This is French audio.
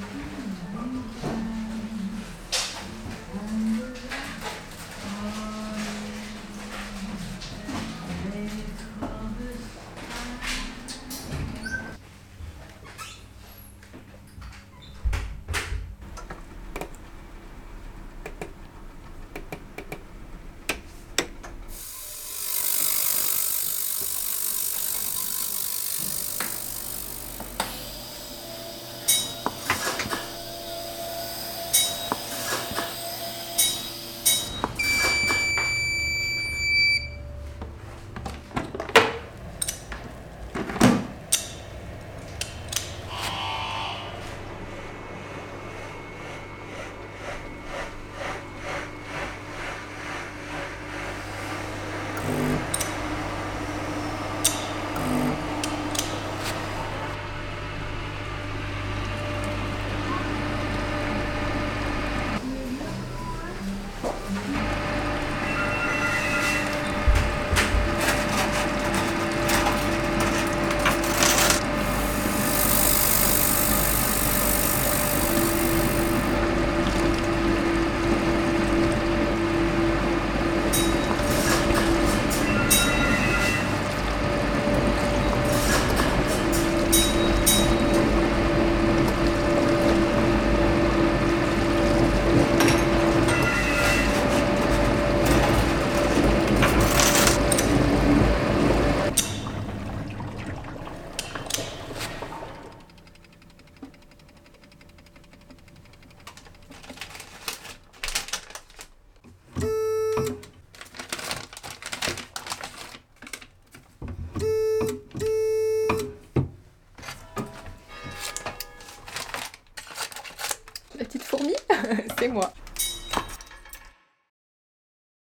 Thank you. La petite fourmi, c'est moi.